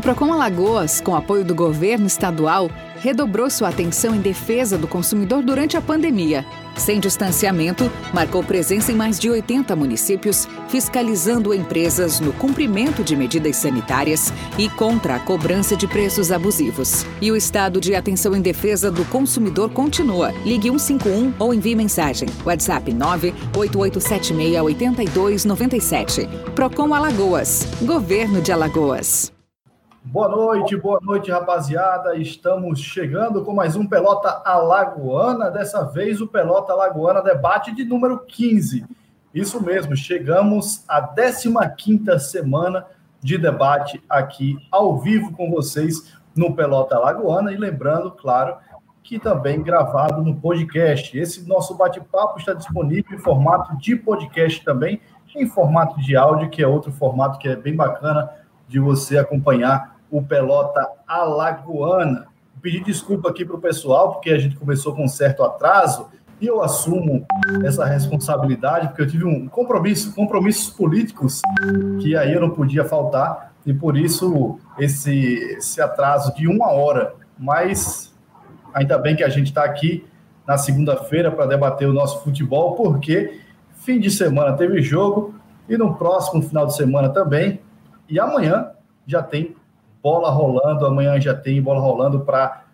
O Procon Alagoas, com apoio do governo estadual, redobrou sua atenção em defesa do consumidor durante a pandemia. Sem distanciamento, marcou presença em mais de 80 municípios, fiscalizando empresas no cumprimento de medidas sanitárias e contra a cobrança de preços abusivos. E o estado de atenção em defesa do consumidor continua. Ligue 151 ou envie mensagem. WhatsApp 988768297. Procon Alagoas. Governo de Alagoas. Boa noite, boa noite, rapaziada. Estamos chegando com mais um Pelota Alagoana. Dessa vez, o Pelota Alagoana debate de número 15. Isso mesmo, chegamos à 15 semana de debate aqui ao vivo com vocês no Pelota Alagoana. E lembrando, claro, que também gravado no podcast. Esse nosso bate-papo está disponível em formato de podcast também, em formato de áudio, que é outro formato que é bem bacana de você acompanhar o Pelota Alagoana. Pedir desculpa aqui para o pessoal, porque a gente começou com um certo atraso, e eu assumo essa responsabilidade, porque eu tive um compromisso, compromissos políticos que aí eu não podia faltar, e por isso esse, esse atraso de uma hora. Mas ainda bem que a gente está aqui na segunda-feira para debater o nosso futebol, porque fim de semana teve jogo, e no próximo final de semana também, e amanhã já tem bola rolando. Amanhã já tem bola rolando para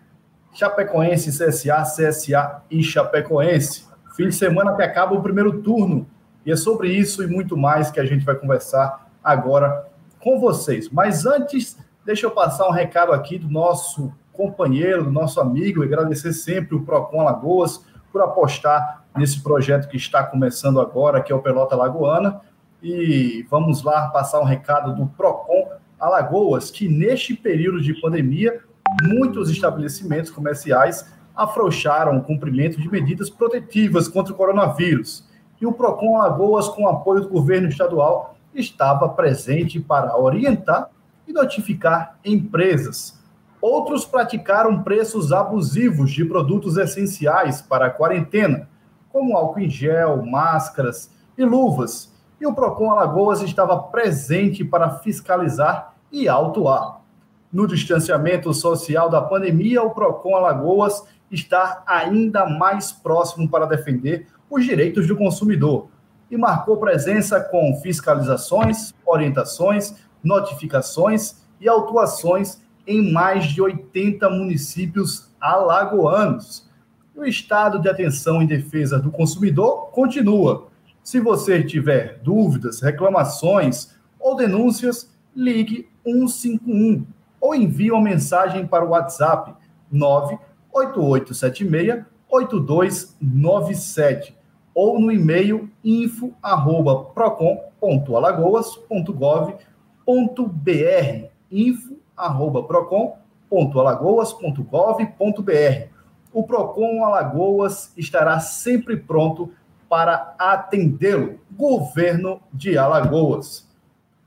Chapecoense, CSA, CSA e Chapecoense. Fim de semana que acaba o primeiro turno. E é sobre isso e muito mais que a gente vai conversar agora com vocês. Mas antes, deixa eu passar um recado aqui do nosso companheiro, do nosso amigo, e agradecer sempre o Procon Lagoas por apostar nesse projeto que está começando agora, que é o Pelota Lagoana. E vamos lá passar um recado do Procon Alagoas, que neste período de pandemia, muitos estabelecimentos comerciais afrouxaram o cumprimento de medidas protetivas contra o coronavírus. E o PROCON Alagoas, com apoio do governo estadual, estava presente para orientar e notificar empresas. Outros praticaram preços abusivos de produtos essenciais para a quarentena, como álcool em gel, máscaras e luvas, e o Procon Alagoas estava presente para fiscalizar e autuar. No distanciamento social da pandemia, o Procon Alagoas está ainda mais próximo para defender os direitos do consumidor e marcou presença com fiscalizações, orientações, notificações e autuações em mais de 80 municípios alagoanos. O estado de atenção em defesa do consumidor continua se você tiver dúvidas, reclamações ou denúncias, ligue 151 ou envie uma mensagem para o WhatsApp 98876 8297 ou no e-mail info@procon.alagoas.gov.br info@procon.alagoas.gov.br O Procon Alagoas estará sempre pronto para atendê-lo. Governo de Alagoas.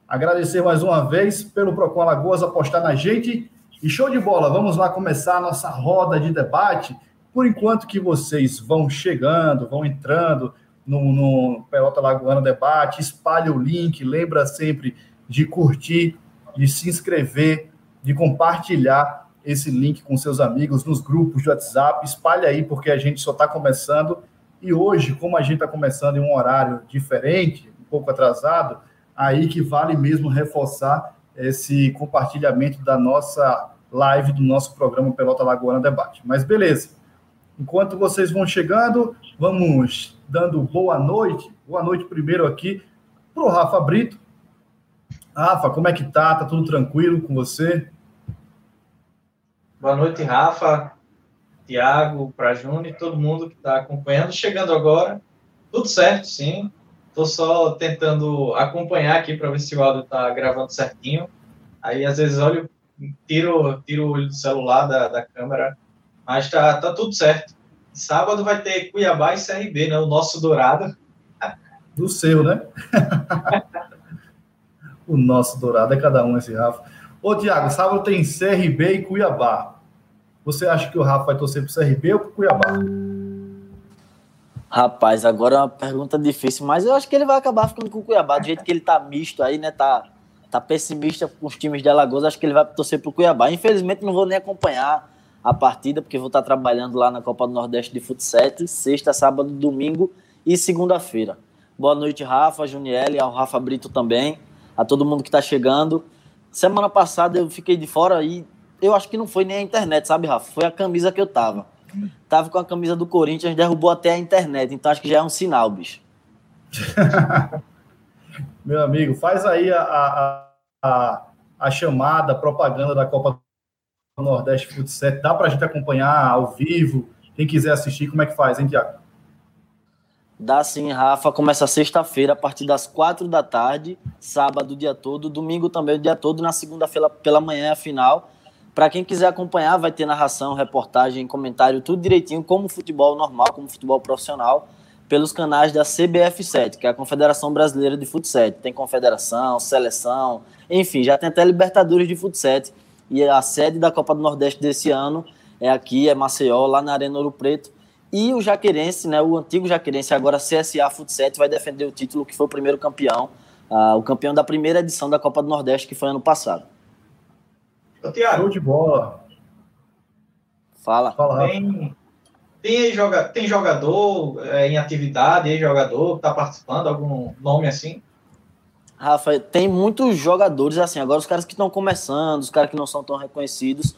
Agradecer mais uma vez pelo Procon Alagoas apostar na gente. E show de bola, vamos lá começar a nossa roda de debate. Por enquanto que vocês vão chegando, vão entrando no, no Pelota Lagoana Debate, espalhe o link, lembra sempre de curtir, de se inscrever, de compartilhar esse link com seus amigos nos grupos de WhatsApp. Espalhe aí, porque a gente só está começando e hoje, como a gente está começando em um horário diferente, um pouco atrasado, aí que vale mesmo reforçar esse compartilhamento da nossa live, do nosso programa Pelota Lagoana Debate. Mas beleza. Enquanto vocês vão chegando, vamos dando boa noite. Boa noite primeiro aqui para o Rafa Brito. Rafa, como é que tá? Tá tudo tranquilo com você? Boa noite, Rafa. Tiago, para Júnior, todo mundo que está acompanhando. Chegando agora, tudo certo, sim. Estou só tentando acompanhar aqui para ver se o áudio está gravando certinho. Aí, às vezes, olho, tiro, tiro o olho do celular da, da câmera, mas está tá tudo certo. Sábado vai ter Cuiabá e CRB, né? O nosso dourado. Do seu, né? o nosso dourado é cada um esse Rafa. Ô, Tiago, sábado tem CRB e Cuiabá. Você acha que o Rafa vai torcer para o CRB ou para o Cuiabá? Rapaz, agora é uma pergunta difícil, mas eu acho que ele vai acabar ficando com o Cuiabá, do jeito que ele tá misto aí, né? Tá tá pessimista com os times de Alagoas, acho que ele vai torcer pro Cuiabá. Infelizmente não vou nem acompanhar a partida, porque vou estar trabalhando lá na Copa do Nordeste de Futsal, sexta, sábado, domingo e segunda-feira. Boa noite, Rafa, Juniele, ao Rafa Brito também, a todo mundo que está chegando. Semana passada eu fiquei de fora e eu acho que não foi nem a internet, sabe, Rafa? Foi a camisa que eu tava. Tava com a camisa do Corinthians, derrubou até a internet, então acho que já é um sinal, bicho. Meu amigo, faz aí a, a, a, a chamada, a propaganda da Copa do Nordeste Futsal. Dá para a gente acompanhar ao vivo? Quem quiser assistir, como é que faz, hein, Tiago? Dá sim, Rafa. Começa sexta-feira, a partir das quatro da tarde, sábado o dia todo, domingo também o dia todo, na segunda-feira pela manhã é a final. Para quem quiser acompanhar, vai ter narração, reportagem, comentário, tudo direitinho, como futebol normal, como futebol profissional, pelos canais da CBF7, que é a Confederação Brasileira de Futsal. Tem confederação, seleção, enfim, já tem até Libertadores de Futsal. E a sede da Copa do Nordeste desse ano é aqui, é Maceió, lá na Arena Ouro Preto e o Jaquerense, né, o antigo Jaquerense, agora CSA Futsal, vai defender o título que foi o primeiro campeão, uh, o campeão da primeira edição da Copa do Nordeste, que foi ano passado. Tiago, de bola. Fala. Fala tem, tem, joga, tem jogador é, em atividade, jogador que está participando, algum nome assim? Rafa, tem muitos jogadores assim, agora os caras que estão começando, os caras que não são tão reconhecidos,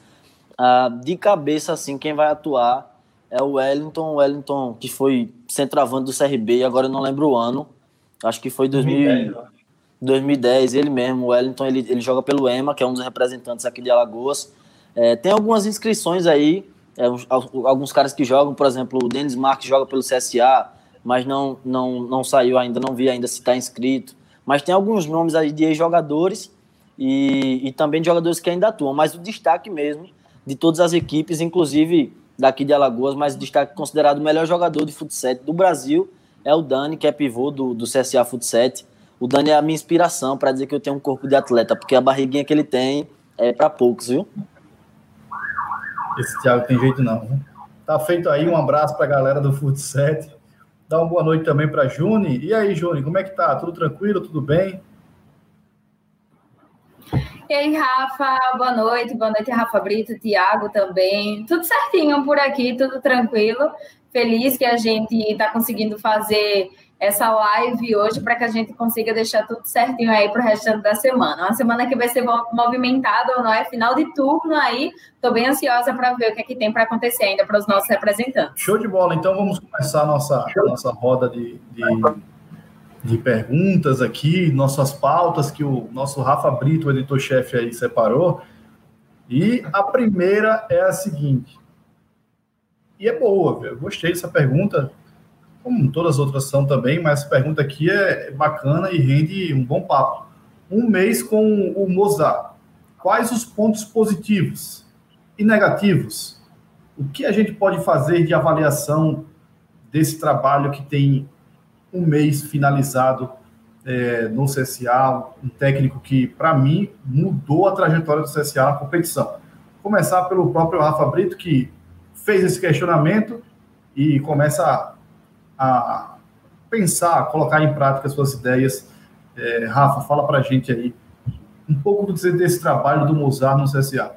uh, de cabeça assim, quem vai atuar é o Wellington, o Wellington que foi centroavante do CRB, agora eu não lembro o ano, acho que foi 2010, 2010 ele mesmo, o Wellington, ele, ele joga pelo EMA, que é um dos representantes aqui de Alagoas. É, tem algumas inscrições aí, é, alguns caras que jogam, por exemplo, o Denis Marques joga pelo CSA, mas não, não, não saiu ainda, não vi ainda se está inscrito. Mas tem alguns nomes aí de ex-jogadores e, e também de jogadores que ainda atuam, mas o destaque mesmo de todas as equipes, inclusive daqui de Alagoas, mas destaque considerado o melhor jogador de futsal do Brasil é o Dani, que é pivô do, do CSA Futsal. O Dani é a minha inspiração para dizer que eu tenho um corpo de atleta, porque a barriguinha que ele tem é para poucos, viu? Esse Thiago tem jeito não. Viu? Tá feito aí, um abraço para a galera do Futsal. Dá uma boa noite também para Juni. E aí, Juni, como é que tá? Tudo tranquilo? Tudo bem? E aí, Rafa, boa noite. Boa noite, Rafa Brito, Tiago também. Tudo certinho por aqui, tudo tranquilo. Feliz que a gente está conseguindo fazer essa live hoje para que a gente consiga deixar tudo certinho aí para o restante da semana. Uma semana que vai ser movimentada, não é? Final de turno aí. Estou bem ansiosa para ver o que é que tem para acontecer ainda para os nossos representantes. Show de bola. Então vamos começar a nossa, a nossa roda de, de de perguntas aqui, nossas pautas que o nosso Rafa Brito, editor-chefe aí, separou. E a primeira é a seguinte. E é boa, eu gostei dessa pergunta, como todas as outras são também, mas essa pergunta aqui é bacana e rende um bom papo. Um mês com o Mozart. Quais os pontos positivos e negativos? O que a gente pode fazer de avaliação desse trabalho que tem um mês finalizado é, no CSA, um técnico que, para mim, mudou a trajetória do CSA na competição. Começar pelo próprio Rafa Brito, que fez esse questionamento e começa a, pensar, colocar em prática as suas ideias. É, Rafa, fala para a gente aí um pouco desse trabalho do Mozart no CSA.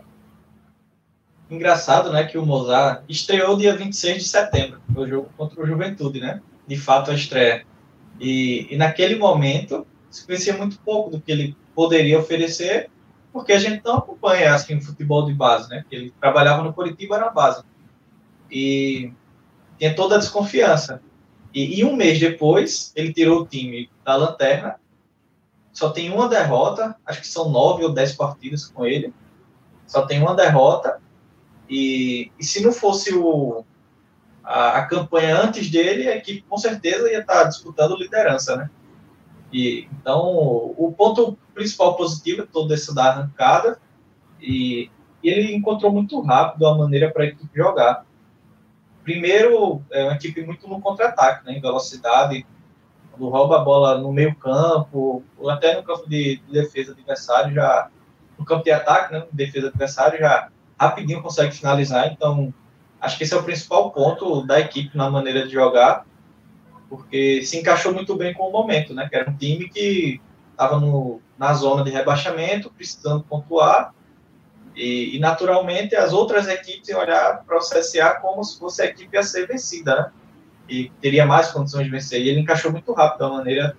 Engraçado, né, que o Mozart estreou dia 26 de setembro, no jogo contra o Juventude, né? de fato, a estreia. E, e naquele momento, se conhecia muito pouco do que ele poderia oferecer, porque a gente não acompanha assim, o futebol de base, né? Ele trabalhava no Curitiba na base. E tinha toda a desconfiança. E, e, um mês depois, ele tirou o time da lanterna. Só tem uma derrota, acho que são nove ou dez partidas com ele. Só tem uma derrota. E, e se não fosse o, a, a, campanha antes dele, a equipe com certeza ia estar disputando liderança, né? E, então, o ponto principal positivo é toda essa da arrancada e, e ele encontrou muito rápido a maneira para a equipe jogar. Primeiro, é uma equipe muito no contra-ataque, né, em velocidade, quando rouba a bola no meio campo, ou até no campo de, de defesa adversário, já no campo de ataque, né, defesa adversário, já rapidinho consegue finalizar, então Acho que esse é o principal ponto da equipe na maneira de jogar, porque se encaixou muito bem com o momento, né? Que era um time que estava na zona de rebaixamento, precisando pontuar, e, e naturalmente as outras equipes iam olhar para o CSA como se fosse a equipe a ser vencida, né? E teria mais condições de vencer. E ele encaixou muito rápido, a maneira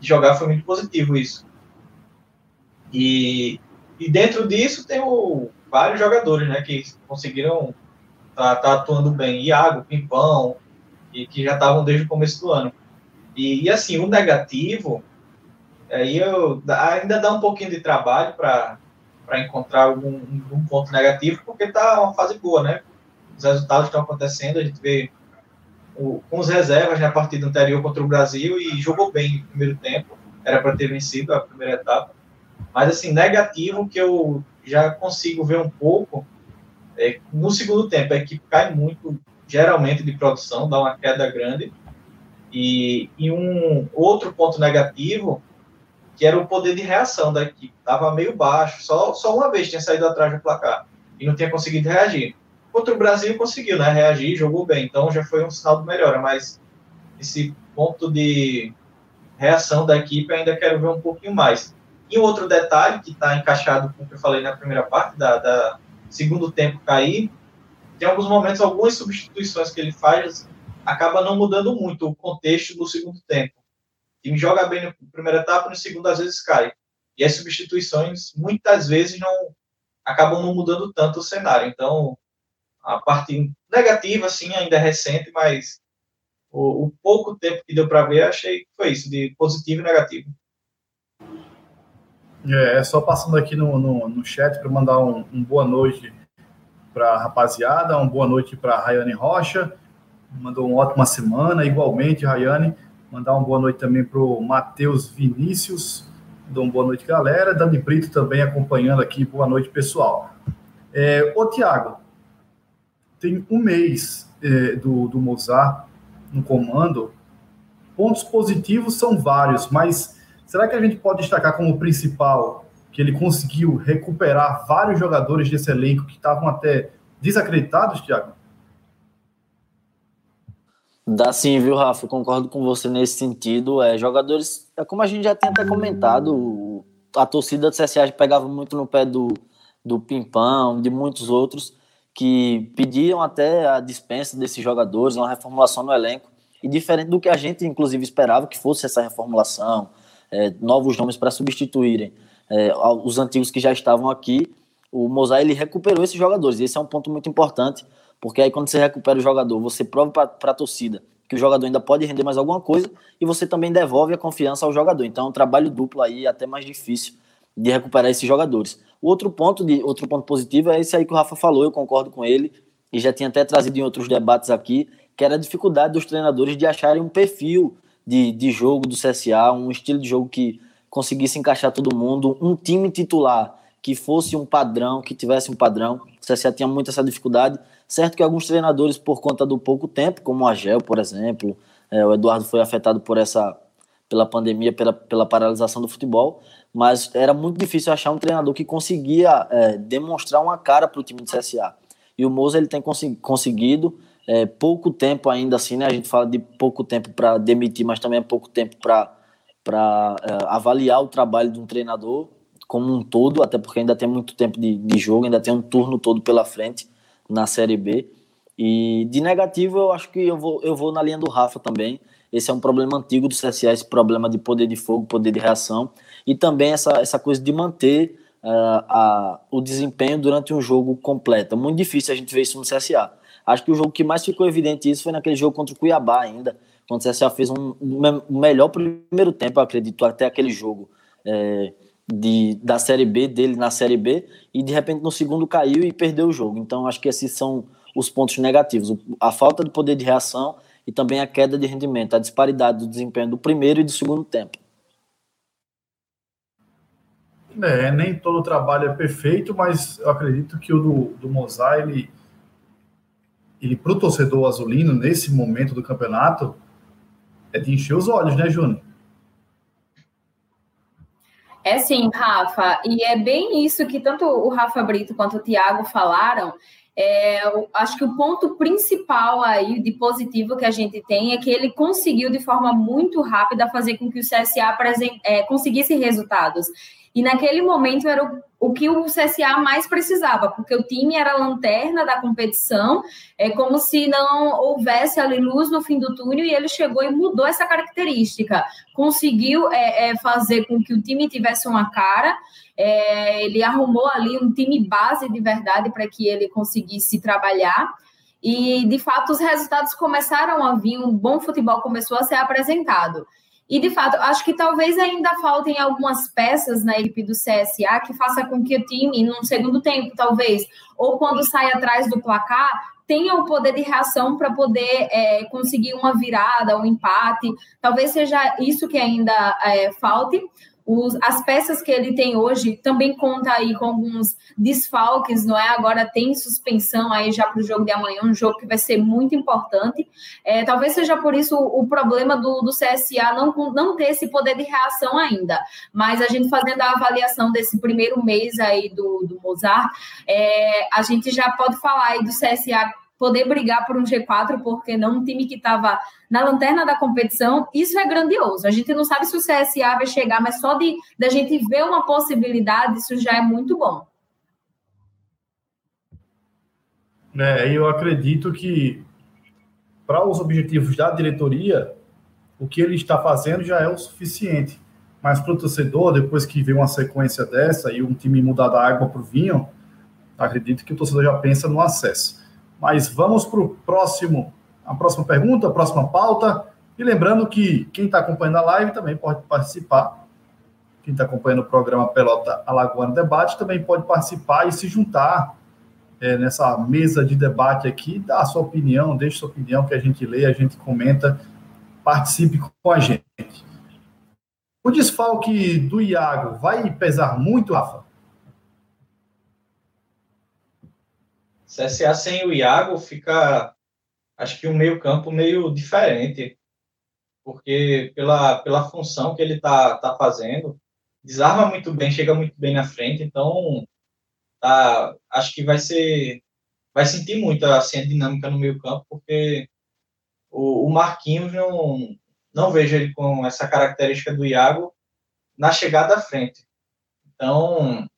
de jogar foi muito positivo isso. E, e dentro disso tem o, vários jogadores, né, que conseguiram tá, tá atuando bem. Iago, Pimpão, e que já estavam desde o começo do ano. E, e assim, o negativo, aí eu, ainda dá um pouquinho de trabalho para encontrar algum um ponto negativo, porque está uma fase boa, né? Os resultados estão acontecendo, a gente vê o, com os reservas na partida anterior contra o Brasil e jogou bem no primeiro tempo, era para ter vencido a primeira etapa. Mas, assim, negativo que eu já consigo ver um pouco é, no segundo tempo. A equipe cai muito, geralmente, de produção, dá uma queda grande. E, e um outro ponto negativo, que era o poder de reação da equipe. Estava meio baixo, só, só uma vez tinha saído atrás do placar e não tinha conseguido reagir. Contra o Brasil conseguiu né, reagir, jogou bem, então já foi um sinal de melhora, mas esse ponto de reação da equipe ainda quero ver um pouquinho mais. E outro detalhe que está encaixado com o que eu falei na primeira parte, da, da, segundo tempo cair, tem alguns momentos, algumas substituições que ele faz, acaba não mudando muito o contexto do segundo tempo. Time joga bem na primeira etapa, no segundo às vezes cai. E as substituições, muitas vezes, não acabam não mudando tanto o cenário. Então, a parte negativa, sim, ainda é recente, mas o, o pouco tempo que deu para ver, achei que foi isso, de positivo e negativo. É, é, só passando aqui no, no, no chat para mandar um, um, boa noite para a rapaziada, uma boa noite para a Rayane Rocha, mandou uma ótima semana, igualmente, Rayane. Mandar uma boa noite também para o Matheus Vinícius, mandou uma boa noite, galera. Dani Brito também acompanhando aqui, boa noite, pessoal. É, ô, Tiago, tem um mês é, do, do Mozart no comando, pontos positivos são vários, mas Será que a gente pode destacar como principal que ele conseguiu recuperar vários jogadores desse elenco que estavam até desacreditados, Thiago? Dá sim, viu, Rafa? Concordo com você nesse sentido. É, jogadores, é como a gente já tem até comentado, a torcida do CSA pegava muito no pé do, do Pimpão, de muitos outros, que pediam até a dispensa desses jogadores, uma reformulação no elenco. E diferente do que a gente, inclusive, esperava que fosse essa reformulação, é, novos nomes para substituírem é, os antigos que já estavam aqui, o Mozart ele recuperou esses jogadores. Esse é um ponto muito importante, porque aí quando você recupera o jogador, você prova para a torcida que o jogador ainda pode render mais alguma coisa e você também devolve a confiança ao jogador. Então é um trabalho duplo aí, até mais difícil de recuperar esses jogadores. O outro ponto, de, outro ponto positivo é esse aí que o Rafa falou, eu concordo com ele, e já tinha até trazido em outros debates aqui, que era a dificuldade dos treinadores de acharem um perfil de, de jogo do CSA, um estilo de jogo que conseguisse encaixar todo mundo, um time titular que fosse um padrão, que tivesse um padrão. O CSA tinha muito essa dificuldade. Certo que alguns treinadores, por conta do pouco tempo, como o Agel, por exemplo, é, o Eduardo foi afetado por essa pela pandemia, pela, pela paralisação do futebol, mas era muito difícil achar um treinador que conseguia é, demonstrar uma cara para o time do CSA. E o Moza ele tem conseguido, é, pouco tempo ainda assim, né? A gente fala de pouco tempo para demitir, mas também é pouco tempo para é, avaliar o trabalho de um treinador como um todo, até porque ainda tem muito tempo de, de jogo, ainda tem um turno todo pela frente na Série B. E de negativo, eu acho que eu vou, eu vou na linha do Rafa também. Esse é um problema antigo do CSA, esse problema de poder de fogo, poder de reação. E também essa, essa coisa de manter uh, a, o desempenho durante um jogo completo. É muito difícil a gente ver isso no CSA. Acho que o jogo que mais ficou evidente isso foi naquele jogo contra o Cuiabá ainda, quando o CSA fez um, um melhor primeiro tempo, acredito, até aquele jogo é, de, da Série B, dele na Série B, e de repente no segundo caiu e perdeu o jogo. Então acho que esses são os pontos negativos, a falta de poder de reação e também a queda de rendimento, a disparidade do desempenho do primeiro e do segundo tempo. É, nem todo trabalho é perfeito, mas eu acredito que o do, do Mozart, ele ele para o torcedor azulino, nesse momento do campeonato, é de encher os olhos, né, Júnior? É sim, Rafa, e é bem isso que tanto o Rafa Brito quanto o Thiago falaram. É, acho que o ponto principal aí de positivo que a gente tem é que ele conseguiu de forma muito rápida fazer com que o CSA é, conseguisse resultados. E naquele momento era o, o, que o CSA mais precisava, porque o time era a lanterna da competição, é como se não houvesse ali luz no fim do túnel, e ele chegou e mudou essa característica. Conseguiu é, é, fazer com que o time tivesse uma cara, é, ele arrumou ali um time base de verdade para que ele conseguisse trabalhar. E de fato os resultados começaram a vir, um bom futebol começou a ser apresentado. E, de fato, acho que talvez ainda faltem algumas peças na equipe do CSA que faça com que o time, num segundo tempo, talvez, ou quando sai atrás do placar, tenha o poder de reação para poder é, conseguir uma virada, um empate. Talvez seja isso que ainda é, falte. Os, as peças que ele tem hoje também conta aí com alguns desfalques, não é? Agora tem suspensão aí já para o jogo de amanhã, um jogo que vai ser muito importante. É, talvez seja por isso o, o problema do, do, CSA não, não ter esse poder de reação ainda. Mas a gente fazendo a avaliação desse primeiro mês aí do, do Mozart, é, a gente já pode falar aí do CSA poder brigar por um G4, porque não um time que estava na lanterna da competição, isso é grandioso. A gente não sabe se o CSA vai chegar, mas só de da gente ver uma possibilidade, isso já é muito bom. É, eu acredito que para os objetivos da diretoria, o que ele está fazendo já é o suficiente. Mas para o torcedor, depois que vê uma sequência dessa e um time mudar da água para o vinho, acredito que o torcedor já pensa no acesso. Mas vamos para o próximo, a próxima pergunta, a próxima pauta. E lembrando que quem está acompanhando a live também pode participar. Quem está acompanhando o programa Pelota Alagoana Debate também pode participar e se juntar é, nessa mesa de debate aqui, dar a sua opinião, deixe sua opinião que a gente lê, a gente comenta, participe com a gente. O desfalque do Iago vai pesar muito, Rafa? CSA sem o Iago fica, acho que um meio campo meio diferente, porque pela, pela função que ele está tá fazendo, desarma muito bem, chega muito bem na frente, então tá, acho que vai ser, vai sentir muito assim, a dinâmica no meio campo, porque o, o Marquinhos não, não vejo ele com essa característica do Iago na chegada à frente. Então,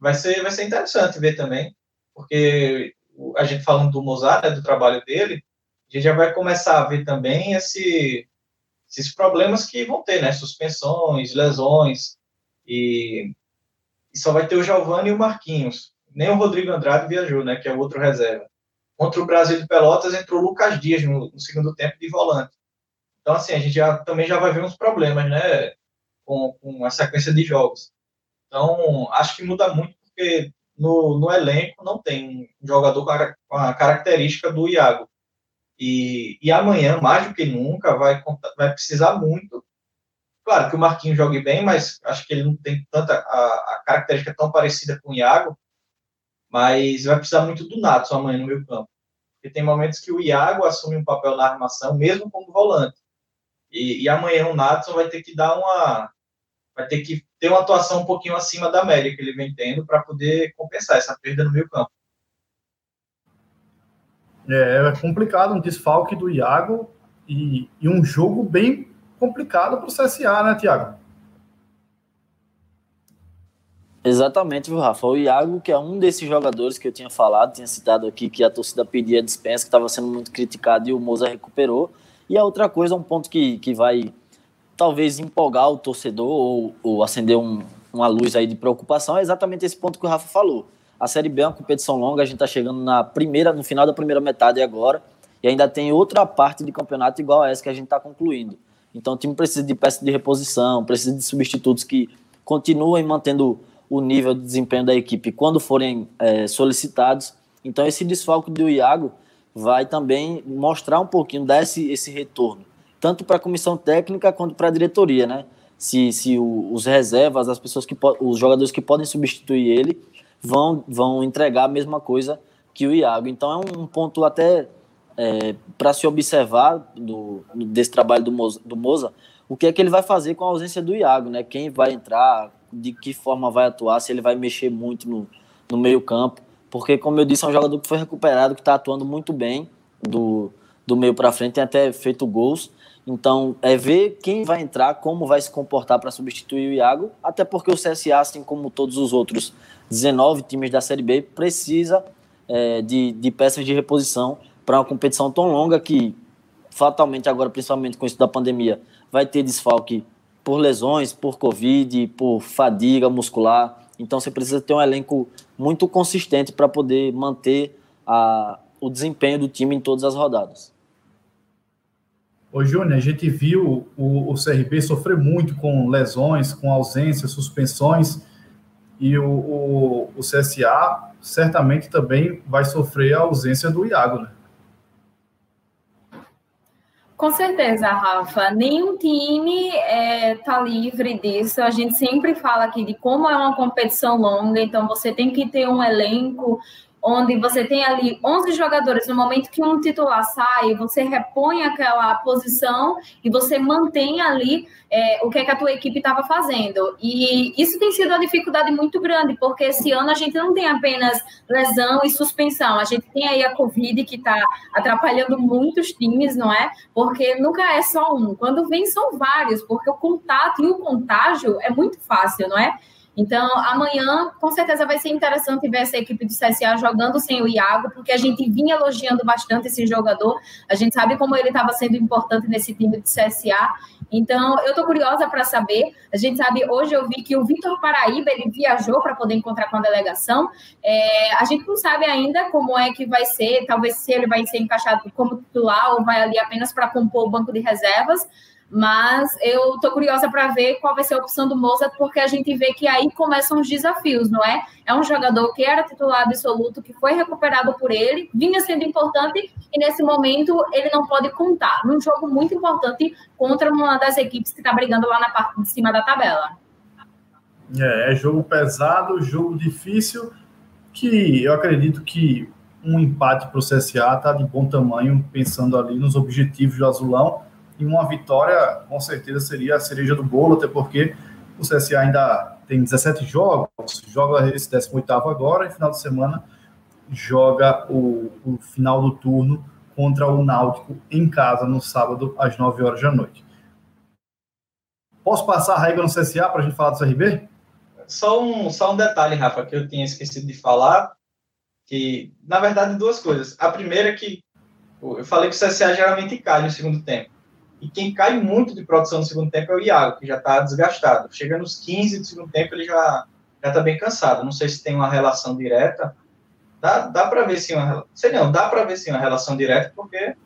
vai ser, vai ser interessante ver também, porque a gente falando do Mozart, né, do trabalho dele, a gente já vai começar a ver também esse, esses problemas que vão ter, né? Suspensões, lesões, e, e só vai ter o Giovanni e o Marquinhos. Nem o Rodrigo Andrade viajou, né? Que é o outro reserva. Contra o Brasil de Pelotas entrou o Lucas Dias no, no segundo tempo de volante. Então, assim, a gente já, também já vai ver uns problemas, né? Com, com a sequência de jogos. Então, acho que muda muito, porque no, no elenco não tem um jogador com a, característica do Iago. E, e amanhã, mais do que nunca, vai, vai precisar muito. Claro que o Marquinhos jogue bem, mas acho que ele não tem tanta a, a característica tão parecida com o Iago. Mas vai precisar muito do Natson amanhã no meio campo. Porque tem momentos que o Iago assume um papel na armação, mesmo como volante. E, e amanhã o Natson vai ter que dar uma, vai ter que ter uma atuação um pouquinho acima da média que ele vem tendo para poder compensar essa perda no meio campo. É, é complicado um desfalque do Iago e, e um jogo bem complicado para o CSA, né, Tiago? Exatamente, viu, Rafa? O Iago, que é um desses jogadores que eu tinha falado, tinha citado aqui que a torcida pedia dispensa, que estava sendo muito criticado e o Moza recuperou. E a outra coisa, um ponto que, que vai talvez empolgar o torcedor ou, ou acender um, uma luz aí de preocupação é exatamente esse ponto que o Rafa falou. A Série B é uma competição longa, a gente está chegando na primeira, no final da primeira metade agora, e ainda tem outra parte de campeonato igual a essa que a gente está concluindo. Então o time precisa de peças de reposição, precisa de substitutos que continuem mantendo o nível de desempenho da equipe quando forem é, solicitados. Então esse desfalque do Iago vai também mostrar um pouquinho, dar esse, esse retorno tanto para a comissão técnica quanto para a diretoria, né? Se, se o, os reservas, as pessoas que os jogadores que podem substituir ele vão, vão entregar a mesma coisa que o Iago. Então é um ponto até é, para se observar do, desse trabalho do Moza, do Moza, o que é que ele vai fazer com a ausência do Iago, né? Quem vai entrar, de que forma vai atuar, se ele vai mexer muito no, no meio campo, porque, como eu disse, é um jogador que foi recuperado, que está atuando muito bem do, do meio para frente, tem até feito gols. Então, é ver quem vai entrar, como vai se comportar para substituir o Iago, até porque o CSA, assim como todos os outros 19 times da Série B, precisa é, de, de peças de reposição para uma competição tão longa que, fatalmente, agora, principalmente com isso da pandemia, vai ter desfalque por lesões, por Covid, por fadiga muscular. Então, você precisa ter um elenco muito consistente para poder manter a, o desempenho do time em todas as rodadas. Ô, Júnior, a gente viu o, o CRB sofrer muito com lesões, com ausências, suspensões, e o, o, o, CSA certamente também vai sofrer a ausência do Iago, né? Com certeza, Rafa. Nenhum time está é, tá livre disso. A gente sempre fala aqui de como é uma competição longa, então você tem que ter um elenco onde você tem ali 11 jogadores, no momento que um titular sai, você repõe aquela posição e você mantém ali é, o que, é que a tua equipe estava fazendo. E isso tem sido uma dificuldade muito grande, porque esse ano a gente não tem apenas lesão e suspensão, a gente tem aí a Covid que está atrapalhando muitos times, não é? Porque nunca é só um. Quando vem, são vários, porque o contato e o contágio é muito fácil, não é? Então, amanhã, com certeza, vai ser interessante ver essa equipe do CSA jogando sem o Iago, porque a gente vinha elogiando bastante esse jogador. A gente sabe como ele estava sendo importante nesse time do CSA. Então, eu estou curiosa para saber. A gente sabe, hoje eu vi que o Vitor Paraíba ele viajou para poder encontrar com a delegação. É, a gente não sabe ainda como é que vai ser, talvez se ele vai ser encaixado como titular ou vai ali apenas para compor o banco de reservas. Mas eu tô curiosa para ver qual vai ser a opção do Mozart, porque a gente vê que aí começam os desafios, não é? É um jogador que era titular absoluto, que foi recuperado por ele, vinha sendo importante e nesse momento ele não pode contar. Num jogo muito importante contra uma das equipes que está brigando lá na parte de cima da tabela. É, é jogo pesado, jogo difícil, que eu acredito que um empate para o CSA está de bom tamanho, pensando ali nos objetivos do Azulão e uma vitória, com certeza, seria a cereja do bolo, até porque o CSA ainda tem 17 jogos, joga esse 18 agora, e final de semana joga o, o final do turno contra o Náutico em casa no sábado, às 9 horas da noite. Posso passar a regra no CSA para a gente falar do CRB? Só um, só um detalhe, Rafa, que eu tinha esquecido de falar, que, na verdade, duas coisas. A primeira é que eu falei que o CSA geralmente cai no segundo tempo. E quem cai muito de produção no segundo tempo é o Iago, que já está desgastado. Chega nos 15 do segundo tempo, ele já está bem cansado. Não sei se tem uma relação direta. Dá, dá para ver sim uma sei não, dá para ver sim uma relação direta, porque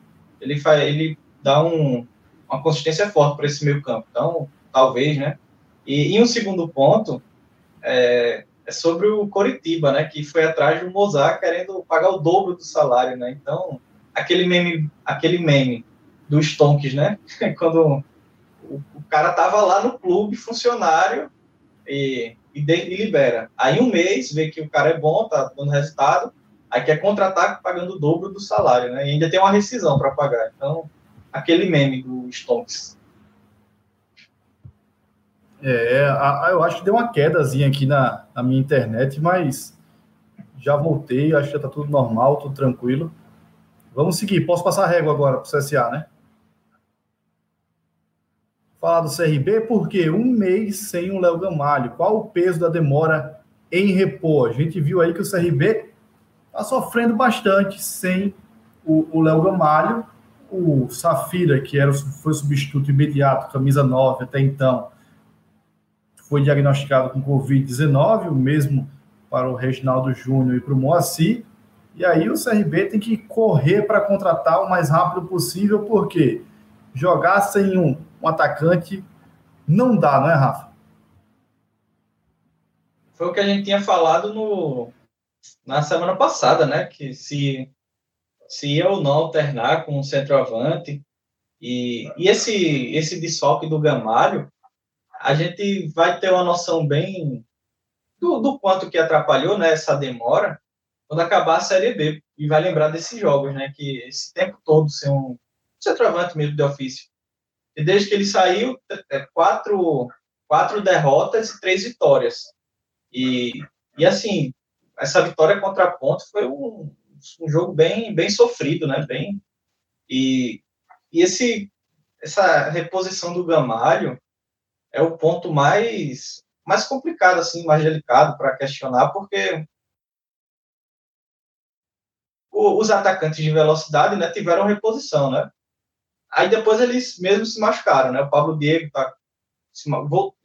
ele, faz, ele dá um, uma consistência forte para esse meio campo. Então, talvez, né? E, e um segundo ponto é, é, sobre o Coritiba, né? Que foi atrás do Mozart querendo pagar o dobro do salário, né? Então, aquele meme, aquele meme dos Tonks, né? Quando o, o, cara tava lá no clube, funcionário, e, e, de, e, libera. Aí um mês, vê que o cara é bom, tá dando resultado, aí quer contratar pagando o dobro do salário, né? E ainda tem uma rescisão para pagar. Então, aquele meme dos Tonks. É, a, a, eu acho que deu uma quedazinha aqui na, na minha internet, mas já voltei, acho que já tá tudo normal, tudo tranquilo. Vamos seguir. Posso passar a régua agora para o CSA, né? Falar do CRB, porque um mês sem o Léo Gamalho. Qual o peso da demora em repor? A gente viu aí que o CRB está sofrendo bastante sem o Léo Gamalho. O Safira, que era, foi substituto imediato, camisa 9 até então, foi diagnosticado com Covid-19, o mesmo para o Reginaldo Júnior e para o Moacir. E aí o CRB tem que correr para contratar o mais rápido possível, porque jogar sem um um atacante não dá, não é, Rafa? Foi o que a gente tinha falado no, na semana passada, né? Que se, se ia ou não alternar com o centroavante. E, e esse, esse desfalque do Gamalho, a gente vai ter uma noção bem do, do quanto que atrapalhou né, essa demora quando acabar a Série B. E vai lembrar desses jogos, né? Que esse tempo todo ser um centroavante mesmo de ofício e desde que ele saiu, é, quatro, quatro derrotas e três vitórias. E, e assim, essa vitória contra a Ponte foi um, um jogo bem, bem sofrido, né? Bem, e, e esse, essa reposição do Gamalho é o ponto mais, mais complicado, assim, mais delicado para questionar, porque os atacantes de velocidade né, tiveram reposição, né? Aí depois eles mesmos se machucaram, né? O Pablo Diego tá, se,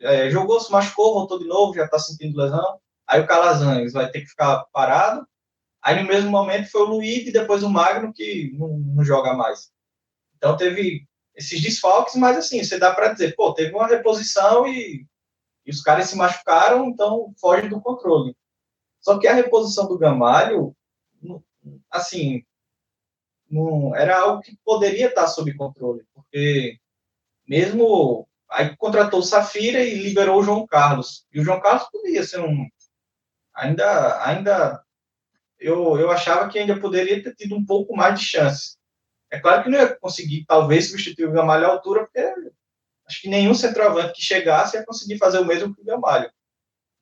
é, jogou, se machucou, voltou de novo, já está sentindo lesão. Aí o Calazans vai ter que ficar parado. Aí no mesmo momento foi o Luiz e depois o Magno que não, não joga mais. Então teve esses desfalques, mas assim, você dá para dizer, pô, teve uma reposição e, e, os caras se machucaram, então foge do controle. Só que a reposição do Gamalho, assim, não, era algo que poderia estar sob controle, porque mesmo aí contratou o Safira e liberou o João Carlos. E o João Carlos podia ser um ainda ainda eu, eu achava que ainda poderia ter tido um pouco mais de chance. É claro que não ia conseguir, talvez, substituir o Gamalho à altura, porque acho que nenhum centroavante que chegasse ia conseguir fazer o mesmo que o Gamalho.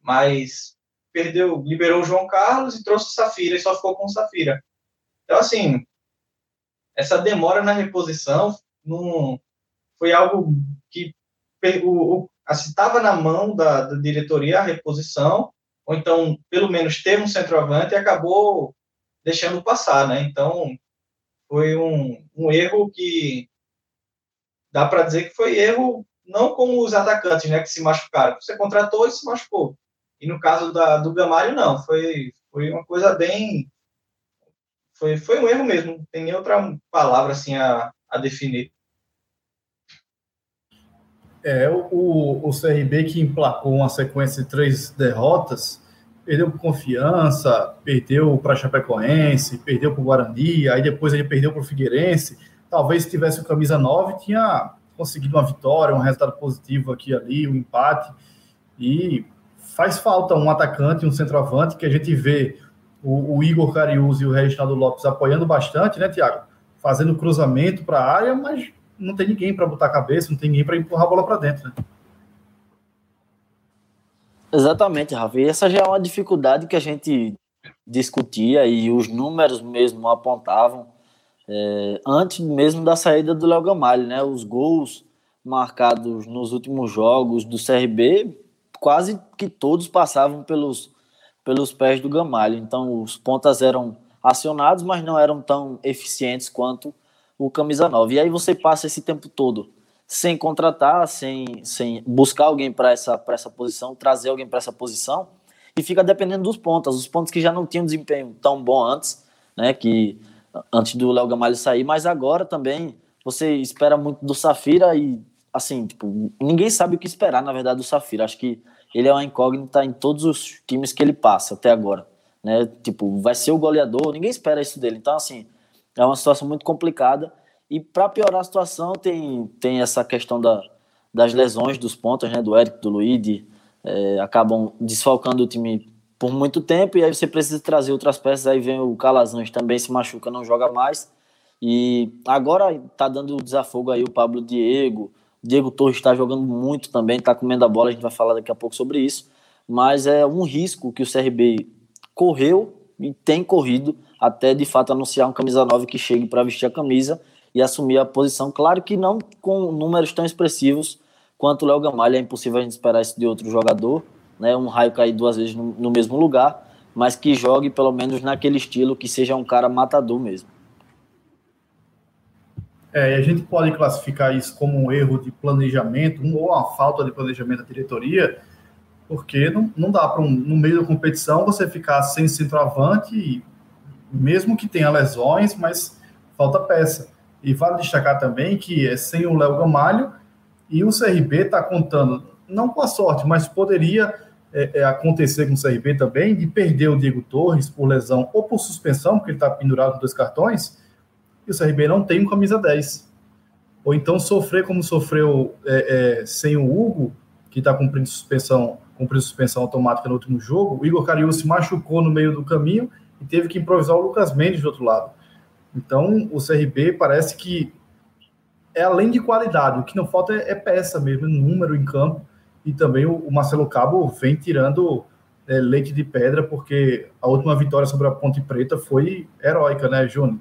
Mas perdeu, liberou o João Carlos e trouxe o Safira, e só ficou com o Safira. Então, assim, essa demora na reposição não foi algo que estava na mão da, da, diretoria a reposição, ou então, pelo menos, ter um centroavante e acabou deixando passar, né? Então, foi um, um erro que dá para dizer que foi erro não com os atacantes, né, que se machucaram. Você contratou e se machucou. E no caso da, do Gamário, não. Foi, foi uma coisa bem foi, foi um erro mesmo, não tem nem outra palavra assim a, a definir. É, o, o CRB que emplacou uma sequência de três derrotas, perdeu confiança, perdeu para Chapecoense, perdeu para o Guarani, aí depois ele perdeu para o Figueirense. Talvez se tivesse o camisa 9, tinha conseguido uma vitória, um resultado positivo aqui ali, um empate. E faz falta um atacante, um centroavante que a gente vê o, o Igor Cariús e o Reginaldo Lopes apoiando bastante, né, Tiago? Fazendo cruzamento para a área, mas não tem ninguém para botar a cabeça, não tem ninguém para empurrar a bola para dentro, né? Exatamente, Rafa. E essa já é uma dificuldade que a gente discutia e os números mesmo apontavam é, antes mesmo da saída do Léo Gamalho, né? Os gols marcados nos últimos jogos do CRB, quase que todos passavam pelos pelos pés do Gamalho. Então, os pontas eram acionados, mas não eram tão eficientes quanto o camisa 9. E aí você passa esse tempo todo sem contratar, sem, sem buscar alguém para essa, essa posição, trazer alguém para essa posição, e fica dependendo dos pontas. Os pontos que já não tinham desempenho tão bom antes, né, que antes do Léo Gamalho sair, mas agora também você espera muito do Safira e assim, tipo, ninguém sabe o que esperar, na verdade, do Safira. Acho que ele é uma incógnita em todos os times que ele passa até agora. Né? Tipo, vai ser o goleador, ninguém espera isso dele. Então, assim, é uma situação muito complicada. E para piorar a situação, tem, tem essa questão da, das lesões dos pontos, né? Do Eric, do Luigi, é, acabam desfalcando o time por muito tempo. E aí você precisa trazer outras peças. Aí vem o Calazans também se machuca, não joga mais. E agora tá dando desafogo aí o Pablo Diego, Diego Torres está jogando muito também, está comendo a bola, a gente vai falar daqui a pouco sobre isso. Mas é um risco que o CRB correu e tem corrido até de fato anunciar um camisa 9 que chegue para vestir a camisa e assumir a posição. Claro que não com números tão expressivos quanto o Léo Gamalho, é impossível a gente esperar isso de outro jogador, né? Um raio cair duas vezes no, no mesmo lugar, mas que jogue pelo menos naquele estilo que seja um cara matador mesmo. É, a gente pode classificar isso como um erro de planejamento ou uma falta de planejamento da diretoria, porque não, não dá para, um, no meio da competição, você ficar sem centroavante, mesmo que tenha lesões, mas falta peça. E vale destacar também que é sem o Léo Gamalho e o CRB está contando, não com a sorte, mas poderia é, é, acontecer com o CRB também, de perder o Diego Torres por lesão ou por suspensão, porque ele está pendurado com dois cartões, o CRB não tem um camisa 10. Ou então sofrer como sofreu é, é, sem o Hugo, que está cumprindo suspensão, cumprindo suspensão automática no último jogo, o Igor Cariú se machucou no meio do caminho e teve que improvisar o Lucas Mendes do outro lado. Então, o CRB parece que é além de qualidade, o que não falta é, é peça mesmo, número em campo, e também o, o Marcelo Cabo vem tirando é, leite de pedra, porque a última vitória sobre a Ponte Preta foi heróica, né, Júnior?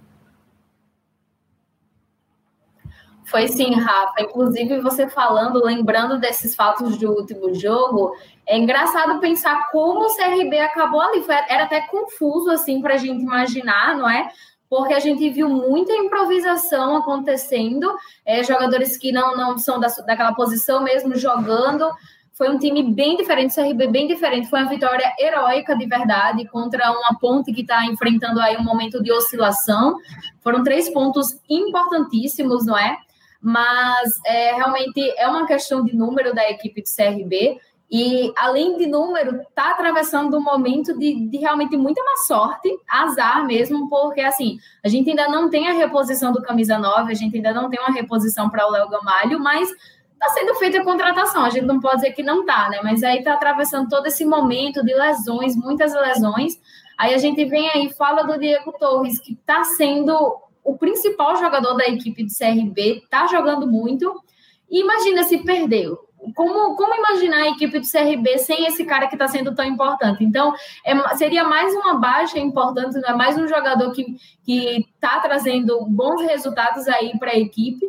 Foi sim, Rafa. Inclusive, você falando, lembrando desses fatos do último jogo, é engraçado pensar como o CRB acabou ali. Foi, era até confuso, assim, para a gente imaginar, não é? Porque a gente viu muita improvisação acontecendo, é, jogadores que não, não são da, daquela posição mesmo jogando. Foi um time bem diferente, o CRB bem diferente. Foi uma vitória heróica de verdade contra uma ponte que está enfrentando aí um momento de oscilação. Foram três pontos importantíssimos, não é? Mas é, realmente é uma questão de número da equipe do CRB. E além de número, está atravessando um momento de, de, realmente muita má sorte, azar mesmo, porque assim, a gente ainda não tem a reposição do camisa 9, a gente ainda não tem uma reposição para o Léo Gamalho, mas está sendo feita a contratação. A gente não pode dizer que não está, né? Mas aí está atravessando todo esse momento de lesões, muitas lesões. Aí a gente vem aí fala do Diego Torres, que está sendo o principal jogador da equipe de CRB, está jogando muito. E imagina se perdeu. Como, como imaginar a equipe do CRB sem esse cara que está sendo tão importante? Então, é, seria mais uma baixa importante, não é mais um jogador que está trazendo bons resultados aí para a equipe.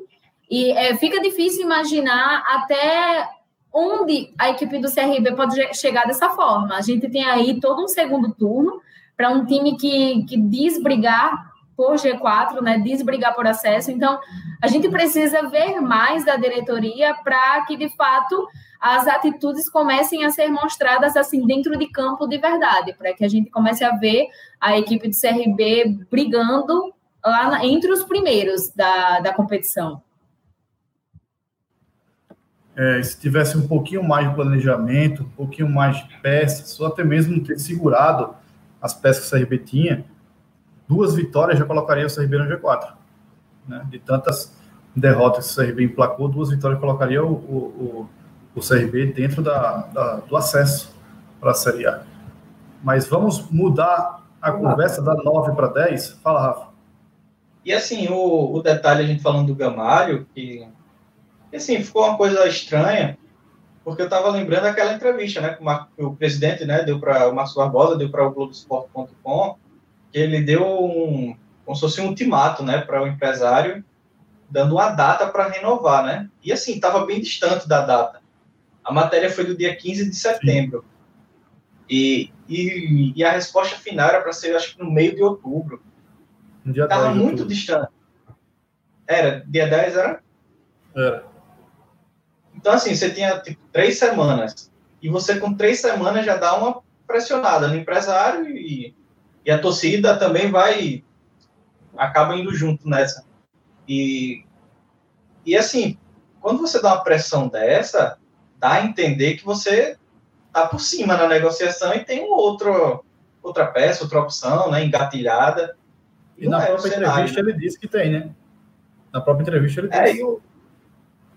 E é, fica difícil imaginar até onde a equipe do CRB pode chegar dessa forma. A gente tem aí todo um segundo turno para um time que, que diz brigar por G4, né, desbrigar por acesso. Então, a gente precisa ver mais da diretoria para que, de fato, as atitudes comecem a ser mostradas assim dentro de campo de verdade, para que a gente comece a ver a equipe do CRB brigando lá na, entre os primeiros da, da competição. É, se tivesse um pouquinho mais de planejamento, um pouquinho mais de peças, ou até mesmo ter segurado as peças que o CRB tinha, duas vitórias já colocaria o CRB no G4. Né? De tantas derrotas que o CRB emplacou, duas vitórias colocaria o, o, o, o CRB dentro da, da, do acesso para a Série A. Mas vamos mudar a conversa da 9 para 10. Fala, Rafa. E assim, o, o detalhe, a gente falando do Gamalho, que assim, ficou uma coisa estranha, porque eu estava lembrando aquela entrevista, né, que o, presidente, né, deu para o Marcos Barbosa, deu para o Globoesporte.com, que ele deu um, como se fosse um ultimato, né, para o empresário, dando uma data para renovar, né? E assim, estava bem distante da data. A matéria foi do dia 15 de setembro. E, e, e, a resposta final era para ser, acho que no meio de outubro. Estava muito distante. Era, dia 10 era? Era. Então, assim, você tinha tipo, três semanas. E você, com três semanas, já dá uma pressionada no empresário e e a torcida também vai acaba indo junto nessa. E e assim, quando você dá uma pressão dessa, dá a entender que você tá por cima na negociação e tem um outro outra peça, outra opção, né, engatilhada. E, e na é própria entrevista né? ele disse que tem, né? Na própria entrevista ele disse. É, e, o,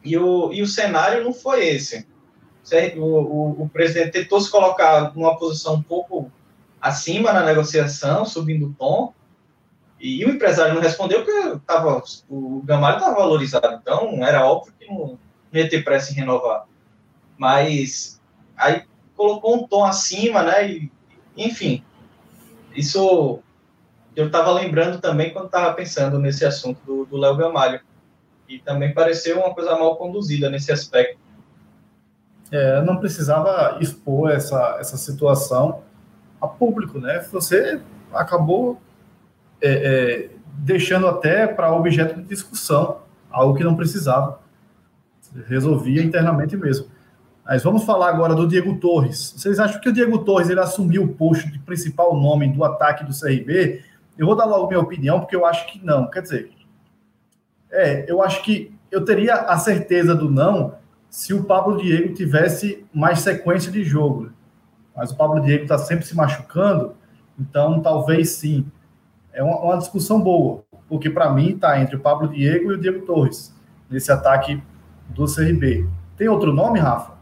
e, o, e o cenário não foi esse. O, o, o presidente tentou se colocar numa posição um pouco acima na negociação, subindo o tom, e o empresário não respondeu porque tava, o Gamalho estava valorizado, então era óbvio que não, não ia ter pressa em renovar. Mas aí colocou um tom acima, né? E, enfim, isso eu estava lembrando também quando estava pensando nesse assunto do Léo Gamalho. E também pareceu uma coisa mal conduzida nesse aspecto. É, não precisava expor essa, essa situação a público, né? Você acabou é, é, deixando até para objeto de discussão, algo que não precisava. resolvia internamente mesmo. Mas vamos falar agora do Diego Torres. Vocês acham que o Diego Torres ele assumiu o posto de principal nome do ataque do CRB? Eu vou dar logo minha opinião, porque eu acho que não. Quer dizer, é, eu acho que eu teria a certeza do não se o Pablo Diego tivesse mais sequência de jogo. Mas o Pablo Diego está sempre se machucando, então talvez sim. É uma, uma discussão boa, porque para mim está entre o Pablo Diego e o Diego Torres, nesse ataque do CRB. Tem outro nome, Rafa?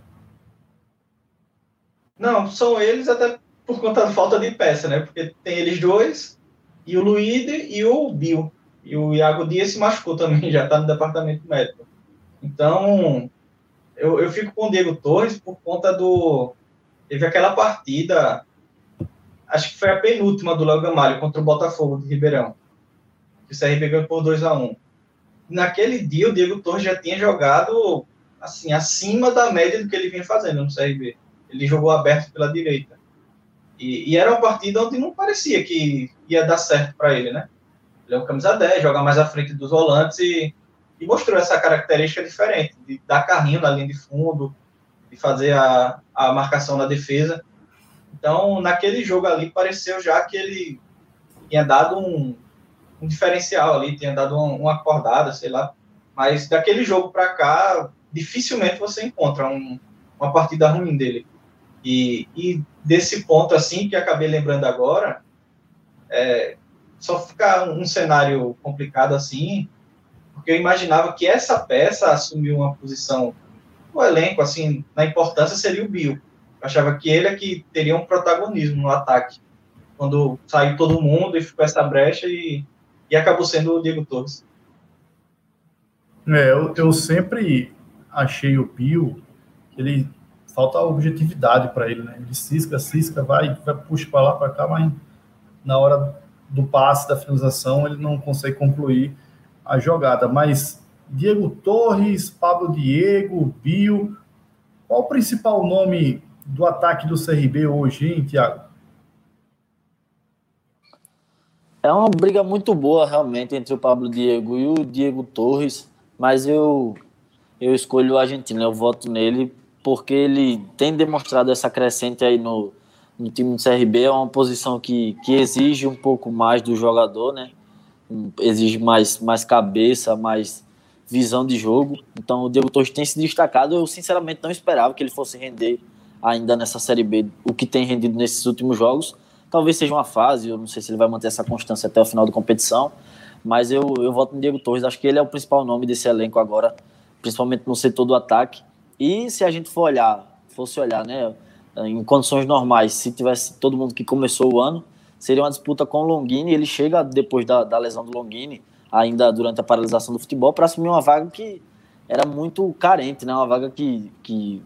Não, são eles até por conta da falta de peça, né? Porque tem eles dois, e o Luíde e o Bill. E o Iago Dias se machucou também, já está no departamento médico. Então, eu, eu fico com o Diego Torres por conta do, Teve aquela partida acho que foi a penúltima do Léo Gamalho contra o Botafogo de Ribeirão. Que o CRB ganhou por 2 a 1 Naquele dia, o Diego Torres já tinha jogado assim acima da média do que ele vinha fazendo no CRB. Ele jogou aberto pela direita. E, e era uma partida onde não parecia que ia dar certo para ele, né? Ele é um camisa 10, joga mais à frente dos volantes e, e mostrou essa característica diferente, de dar carrinho na linha de fundo, de fazer a, a marcação na defesa. Então, naquele jogo ali, pareceu já que ele tinha dado um, um diferencial ali, tinha dado uma, uma acordada, sei lá. Mas daquele jogo para cá, dificilmente você encontra um, uma partida ruim dele. E, e, desse ponto, assim, que acabei lembrando agora, é, só fica um cenário complicado assim, porque eu imaginava que essa peça assumiu uma posição no elenco, assim, na importância seria o Bill. Eu achava que ele é que teria um protagonismo no ataque. Quando saiu todo mundo e ficou essa brecha e, e acabou sendo o Diego Torres. É, eu, eu sempre achei o Bill, ele falta objetividade para ele, né? Ele cisca, cisca, vai, vai puxa para lá, para cá, mas na hora do passe, da finalização, ele não consegue concluir a jogada. Mas Diego Torres, Pablo Diego, Bill, qual o principal nome do ataque do CRB hoje, hein, Tiago? É uma briga muito boa, realmente, entre o Pablo Diego e o Diego Torres, mas eu, eu escolho o argentino, eu voto nele porque ele tem demonstrado essa crescente aí no, no time do CRB. É uma posição que, que exige um pouco mais do jogador, né? Exige mais, mais cabeça, mais visão de jogo. Então o Diego Torres tem se destacado. Eu sinceramente não esperava que ele fosse render ainda nessa Série B o que tem rendido nesses últimos jogos. Talvez seja uma fase, eu não sei se ele vai manter essa constância até o final da competição, mas eu, eu voto no Diego Torres. Acho que ele é o principal nome desse elenco agora, principalmente no setor do ataque. E se a gente for olhar, fosse olhar, né, em condições normais, se tivesse todo mundo que começou o ano, seria uma disputa com o Longini. Ele chega depois da, da lesão do Longini, ainda durante a paralisação do futebol, para assumir uma vaga que era muito carente, né? Uma vaga que, que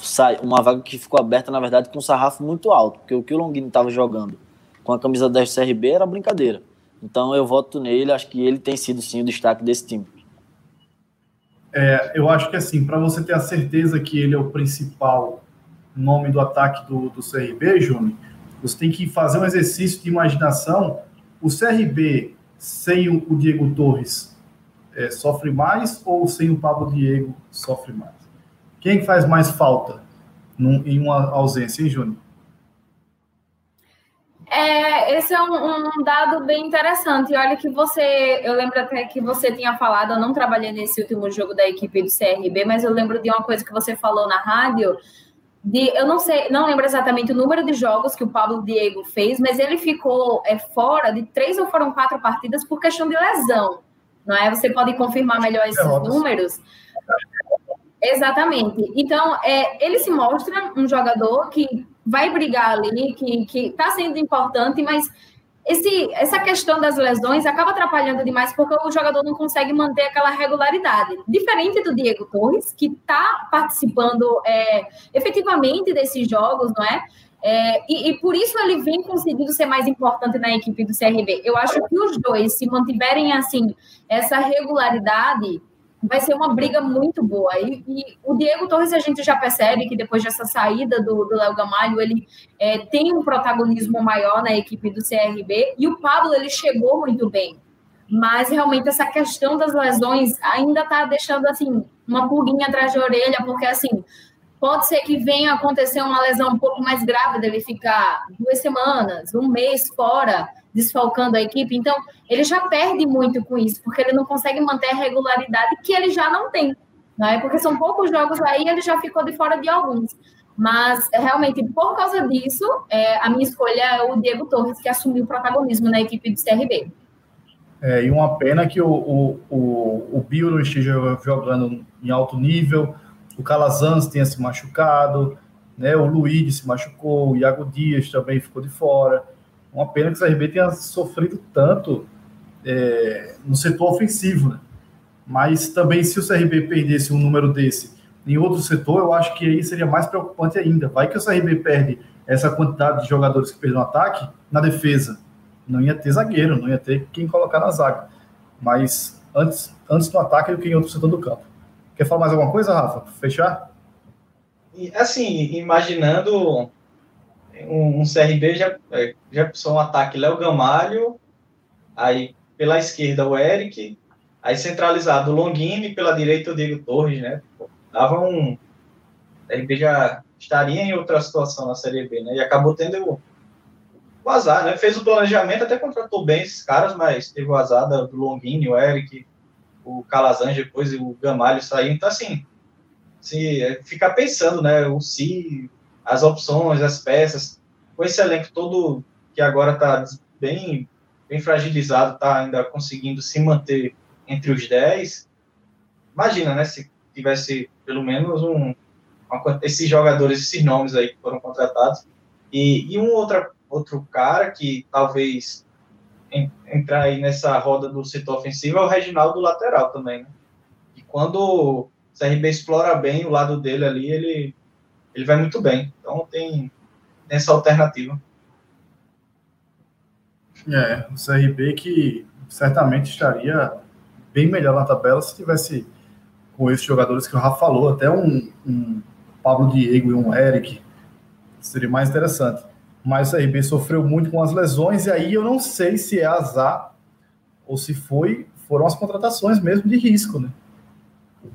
sai, uma vaga que ficou aberta, na verdade, com um sarrafo muito alto, porque o que o Longini estava jogando com a camisa 10 do CRB era brincadeira. Então eu voto nele, acho que ele tem sido sim o destaque desse time. É, eu acho que assim, para você ter a certeza que ele é o principal nome do ataque do, do CRB, Júnior, você tem que fazer um exercício de imaginação. O CRB sem o Diego Torres é, sofre mais ou sem o Pablo Diego sofre mais? Quem faz mais falta num, em uma ausência, hein, Júnior? É, esse é um, um, dado bem interessante. Olha que você, eu lembro até que você tinha falado, eu não trabalhei nesse último jogo da equipe do CRB, mas eu lembro de uma coisa que você falou na rádio. De, eu não sei, não lembro exatamente o número de jogos que o Pablo Diego fez, mas ele ficou é, fora de três ou foram quatro partidas por questão de lesão, não é? Você pode confirmar melhor esses números? Exatamente. Então, é, ele se mostra um jogador que vai brigar ali, que está sendo importante, mas esse, essa questão das lesões acaba atrapalhando demais porque o jogador não consegue manter aquela regularidade. Diferente do Diego Torres, que está participando é, efetivamente desses jogos, não é? é e, e, por isso ele vem conseguindo ser mais importante na equipe do CRB. Eu acho que os dois, se mantiverem assim, essa regularidade, vai ser uma briga muito boa. E, e, o Diego Torres, a gente já percebe que depois dessa saída do Léo Gamalho, ele é, tem um protagonismo maior na equipe do CRB. E o Pablo, ele chegou muito bem. Mas realmente essa questão das lesões ainda está deixando assim uma pulguinha atrás da orelha, porque assim pode ser que venha acontecer uma lesão um pouco mais grave dele ficar duas semanas, um mês fora desfalcando a equipe. Então, ele já perde muito com isso, porque ele não consegue manter a regularidade que ele já não tem. Não é? Porque são poucos jogos aí, ele já ficou de fora de alguns. Mas, realmente, por causa disso, é, a minha escolha é o Diego Torres, que assumiu o protagonismo na equipe do CRB. É, e uma pena que o, o, o, o não esteja jogando em alto nível, o Calazans tenha se machucado, né, o Luiz se machucou, o Iago Dias também ficou de fora. Uma pena que o CRB tenha sofrido tanto é, no setor ofensivo, né? Mas também, se o CRB perdesse um número desse em outro setor, eu acho que aí seria mais preocupante ainda. Vai que o CRB perde essa quantidade de jogadores que fez no ataque na defesa. Não ia ter zagueiro, não ia ter quem colocar na zaga. Mas antes, antes do ataque do que em outro setor do campo. Quer falar mais alguma coisa, Rafa? Fechar? Assim, imaginando um, um CRB já, é, já pensou um ataque Léo Gamalho, aí pela esquerda o Eric, aí centralizado o Longini, pela direita o Diego Torres, né? Dava um. O CRB já estaria em outra situação na Série B, né? E acabou tendo o, azar, né? Fez o planejamento, até contratou bem esses caras, mas teve o azar do Longini, o Eric, o Calazan depois e o Gamalho sair. Então, assim, se é, ficar pensando, né? O se, as opções, as peças, com esse elenco todo que agora está bem, bem fragilizado, está ainda conseguindo se manter entre os 10. Imagina, né? Se tivesse pelo menos um, uma, esses jogadores, esses nomes aí que foram contratados. E, e um outra, outro cara que talvez entrar aí nessa roda do setor ofensivo é o Reginaldo lateral também, né? E quando o CRB explora bem o lado dele ali, ele, ele vai muito bem. Então tem, essa alternativa. É, o CRB que certamente estaria bem melhor na tabela se tivesse com esses jogadores que o Rafa falou, até um, um Pablo Diego e um Eric, seria mais interessante. Mas o CRB sofreu muito com as lesões, e aí eu não sei se é azar ou se foi foram as contratações mesmo de risco, né?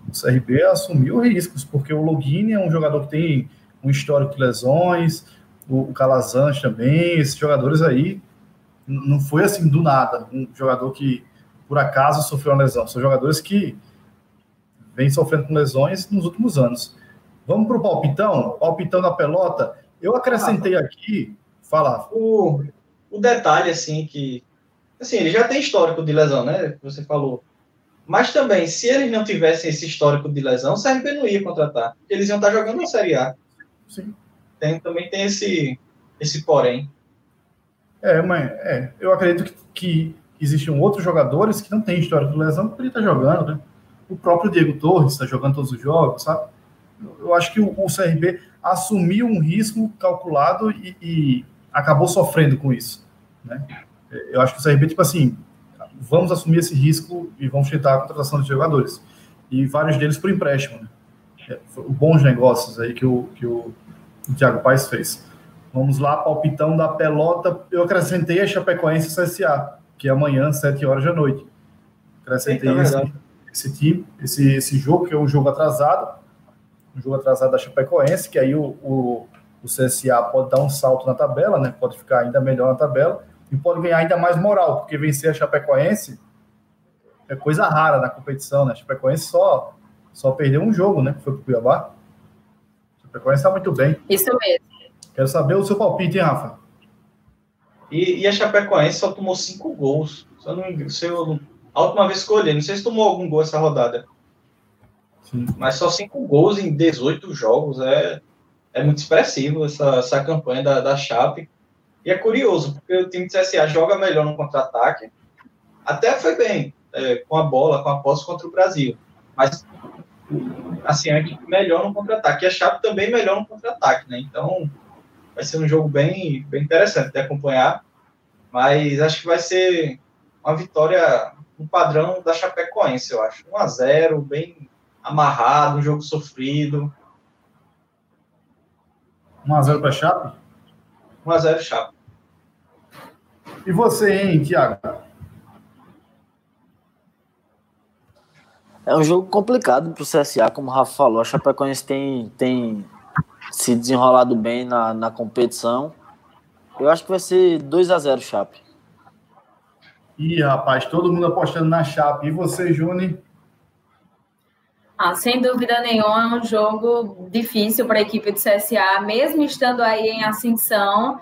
O CRB assumiu riscos, porque o Login é um jogador que tem um histórico de lesões, o Calazans também, esses jogadores aí não foi assim do nada, um jogador que por acaso sofreu uma lesão, são jogadores que vêm sofrendo com lesões nos últimos anos. Vamos para o palpitão? Palpitão da pelota. Eu acrescentei ah, aqui. Fala. O, o detalhe, assim, que. Assim, ele já tem histórico de lesão, né? Você falou. Mas também, se eles não tivessem esse histórico de lesão, o CRB não ia contratar. Eles iam estar jogando na Série A. Sim. Tem, também tem esse, esse porém. É, mas é, eu acredito que, que existem outros jogadores que não têm histórico de lesão que ele está jogando, né? O próprio Diego Torres está jogando todos os jogos, sabe? eu acho que o, o CRB assumiu um risco calculado e, e, acabou sofrendo com isso. Né? Eu acho que o CRB, tipo assim, vamos assumir esse risco e vamos tentar a contratação de jogadores. E vários deles por empréstimo. Né? É, bons negócios aí que o, que o, Thiago Paes fez. Vamos lá, palpitão da pelota. Eu acrescentei a Chapecoense e CSA, que é amanhã, 7 horas da noite. Acrescentei esse, esse time, esse, esse jogo, que é um jogo atrasado um jogo atrasado da Chapecoense, que aí o, o, o CSA pode dar um salto na tabela, né? Pode ficar ainda melhor na tabela e pode ganhar ainda mais moral, porque vencer a Chapecoense é coisa rara na competição, né? A Chapecoense só, só perdeu um jogo, né? Foi pro Cuiabá. A Chapecoense está muito bem. Isso mesmo. Quero saber o seu palpite, hein, Rafa? E, e a Chapecoense só tomou cinco gols. Se eu não, se eu, a última vez que eu olhei, não sei se tomou algum gol essa rodada. Mas só cinco gols em 18 jogos é, é muito expressivo essa, essa campanha da, da Chape. E é curioso, porque o time de CSA joga melhor no contra-ataque. Até foi bem, é, com a bola, com a posse contra o Brasil. Mas, assim, é melhor no contra-ataque. E a Chape também melhor no contra-ataque, né? Então, vai ser um jogo bem, bem interessante de acompanhar. Mas acho que vai ser uma vitória no padrão da Chapecoense, eu acho. 1 a 0 bem amarrado, um jogo sofrido. 1x0 para Chape? 1x0 Chape. E você, hein, Thiago? É um jogo complicado para o CSA, como o Rafa falou. A Chapecoense tem, tem se desenrolado bem na, na competição. Eu acho que vai ser 2 a 0 Chape. Ih, rapaz, todo mundo apostando na Chape. E você, Júnior? Ah, sem dúvida nenhuma, é um jogo difícil para a equipe do CSA, mesmo estando aí em ascensão.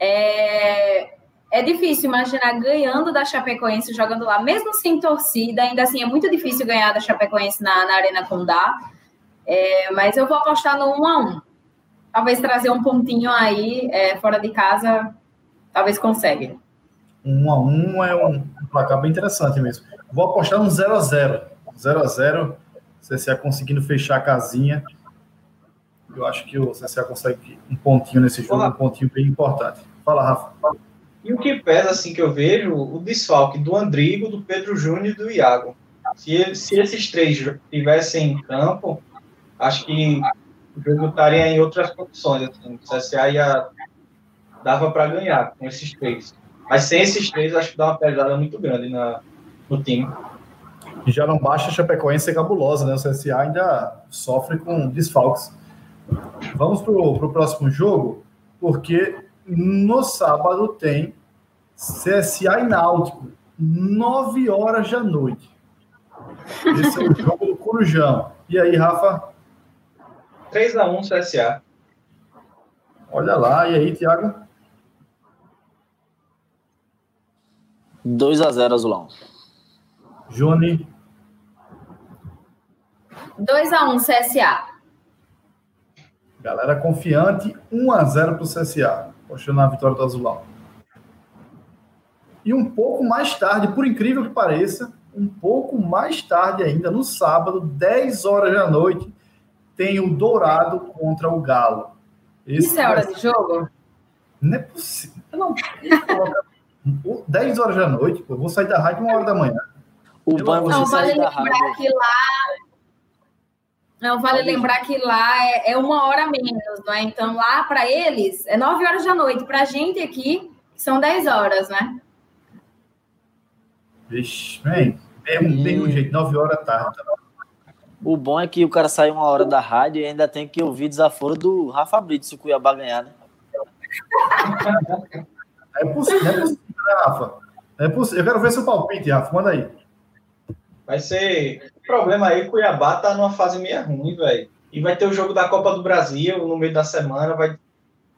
É, é difícil imaginar ganhando da Chapecoense, jogando lá, mesmo sem torcida, ainda assim é muito difícil ganhar da Chapecoense na, na Arena Condá. É, mas eu vou apostar no 1 a 1 Talvez trazer um pontinho aí é, fora de casa, talvez consiga. 1 a 1 é um placar bem interessante mesmo. Vou apostar no 0 a 0 0 a 0 CSA conseguindo fechar a casinha Eu acho que o CSA consegue um pontinho nesse jogo, um pontinho bem importante. Fala, Rafa. E o que pesa, assim, que eu vejo, o desfalque do Andrigo, do Pedro Júnior e do Iago. Se, ele, se esses três estivessem em campo, acho que o jogo estaria em outras condições. Assim. O CSA ia, dava para ganhar com esses três. Mas sem esses três, acho que dá uma pesada muito grande na, no time. E já não basta a Chapecoense ser cabulosa, né? O CSA ainda sofre com desfalques. Vamos para o próximo jogo, porque no sábado tem CSA e Náutico, 9 horas da noite. Esse é o jogo do Corujão. E aí, Rafa? 3x1 CSA. Olha lá, e aí, Thiago? 2x0 Azulão. Juni? 2x1 CSA. Galera confiante, 1x0 para o CSA. Postando a vitória do Azulão. E um pouco mais tarde, por incrível que pareça, um pouco mais tarde ainda, no sábado, 10 horas da noite, tem o Dourado contra o Galo. Esse Isso é hora de jogo? Não é possível. Não, 10 horas da noite, pô, eu vou sair da rádio uma hora da manhã. O não, vale lembrar que lá. Não, vale lembrar que lá é, é, uma hora menos, não é? Então lá para eles é 9 horas da noite. Para a gente aqui são 10 horas, né? Vixe, bem, é um, tem um jeito, 9 horas da tarde. O bom é que o cara sai uma hora da rádio e ainda tem que ouvir desaforo do Rafa Brito se o Cuiabá ganhar, né? É possível, é possível, né, Rafa? É possível. Eu quero ver seu palpite, Rafa. Manda aí. Vai ser. O problema aí, Cuiabá tá numa fase meio ruim, velho. E vai ter o jogo da Copa do Brasil no meio da semana, vai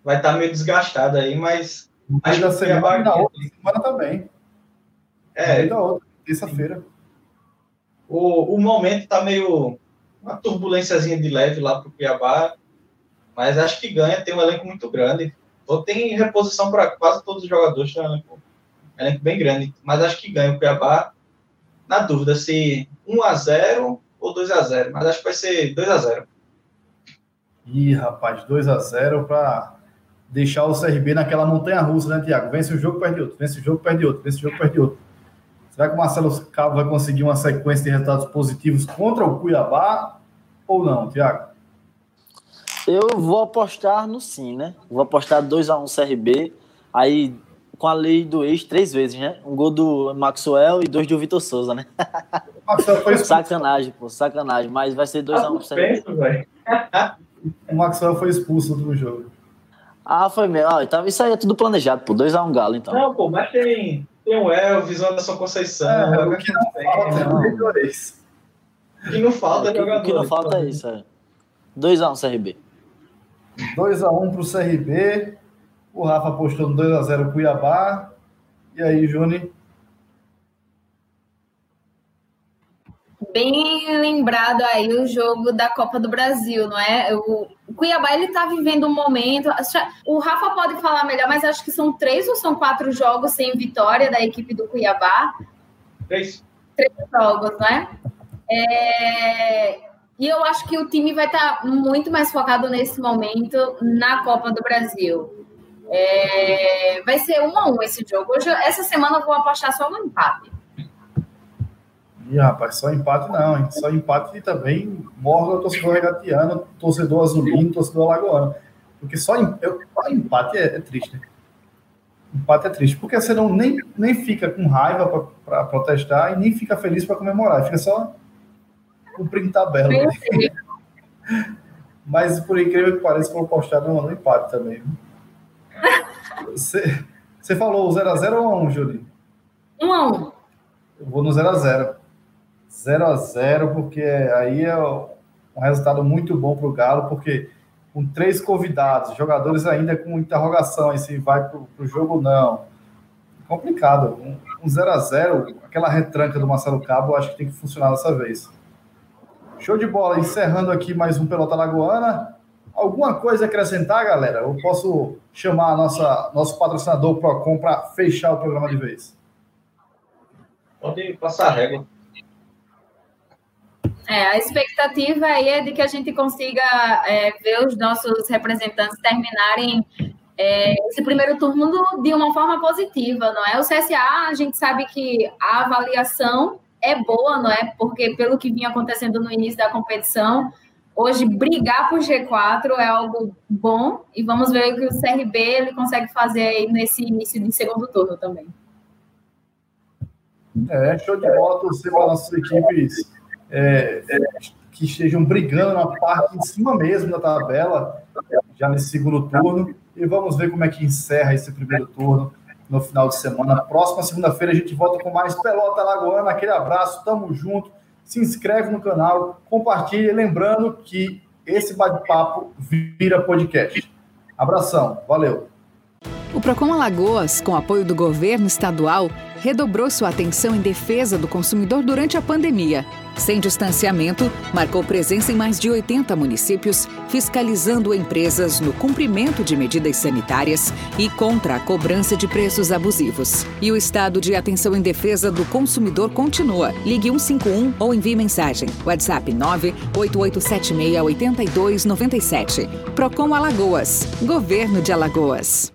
vai estar tá meio desgastado aí, mas. No meio da semana, Cuiabá... na outra semana também. É. No da outra, terça-feira. O, o momento tá meio. Uma turbulênciazinha de leve lá pro Cuiabá, mas acho que ganha, tem um elenco muito grande. Ou tem reposição para quase todos os jogadores, tem um elenco, um elenco bem grande, mas acho que ganha o Cuiabá na dúvida se 1x0 ou 2x0, mas acho que vai ser 2x0. Ih, rapaz, 2x0 para deixar o CRB naquela montanha russa, né, Tiago? Vence o jogo, perde outro, vence o jogo, perde outro, vence o jogo, perde outro. Será que o Marcelo Cabo vai conseguir uma sequência de resultados positivos contra o Cuiabá ou não, Tiago? Eu vou apostar no sim, né? Vou apostar 2x1 CRB. Aí com a lei do ex três vezes, né? Um gol do Maxwell e dois do Vitor Souza, né? Maxwell foi expulso. Sacanagem, pô, sacanagem. Mas vai ser 2x1 um pro O Maxwell foi expulso do jogo. Ah, foi mesmo. Ah, então isso aí é tudo planejado, pô. 2x1 um Galo, então. Não, pô, mas tem, tem o Elvis, o Anderson Conceição. É, o que não falta é o que não falta é jogador. O que não falta é isso, é. 2x1 CRB. 2x1 pro CRB. O Rafa apostou no 2x0 Cuiabá. E aí, Juni? Bem lembrado aí o jogo da Copa do Brasil, não é? O Cuiabá ele tá vivendo um momento. O Rafa pode falar melhor, mas acho que são três ou são quatro jogos sem vitória da equipe do Cuiabá. Três. Três jogos, né? É... E eu acho que o time vai estar tá muito mais focado nesse momento na Copa do Brasil. É, vai ser um a um esse jogo. Hoje, essa semana eu vou apostar só no empate. Ih, rapaz, só empate não, hein? Só empate também morre o torcedor regatiano, torcedor azulino, torcedor alagoano. Porque só, eu, empate é, é, triste. Empate é triste, porque você não nem, nem fica com raiva para protestar e nem fica feliz para comemorar, fica só cumprindo tabela. Mas por incrível que pareça, vou postar no, no empate também. Viu? Você, você falou 0x0 ou 1, Júlio? 1x1. Eu vou no 0x0. 0x0, porque aí é um resultado muito bom para o Galo, porque com três convidados, jogadores ainda com interrogação aí se vai para o jogo ou não. Complicado. Um 0x0, aquela retranca do Marcelo Cabo, eu acho que tem que funcionar dessa vez. Show de bola. Encerrando aqui mais um Pelota Lagoana. Alguma coisa a acrescentar, galera? Eu posso chamar a nossa, nosso patrocinador Procon para fechar o programa de vez. Pode passar a régua. É, a expectativa aí é de que a gente consiga é, ver os nossos representantes terminarem é, esse primeiro turno de uma forma positiva, não é? O CSA, a gente sabe que a avaliação é boa, não é? Porque pelo que vinha acontecendo no início da competição, hoje brigar por G4 é algo bom e vamos ver o que o CRB ele consegue fazer aí nesse início de segundo turno também. É, show de bola, torcer para nossas equipes é, que estejam brigando na parte em cima mesmo da tabela, já nesse segundo turno. E vamos ver como é que encerra esse primeiro turno no final de semana. Próxima segunda-feira a gente volta com mais Pelota Lagoana. Aquele abraço, tamo junto. Se inscreve no canal, compartilhe. Lembrando que esse bate-papo vira podcast. Abração, valeu. O Procon Alagoas, com apoio do governo estadual, redobrou sua atenção em defesa do consumidor durante a pandemia. Sem distanciamento, marcou presença em mais de 80 municípios, fiscalizando empresas no cumprimento de medidas sanitárias e contra a cobrança de preços abusivos. E o estado de atenção em defesa do consumidor continua. Ligue 151 ou envie mensagem. WhatsApp 988768297. Procon Alagoas. Governo de Alagoas.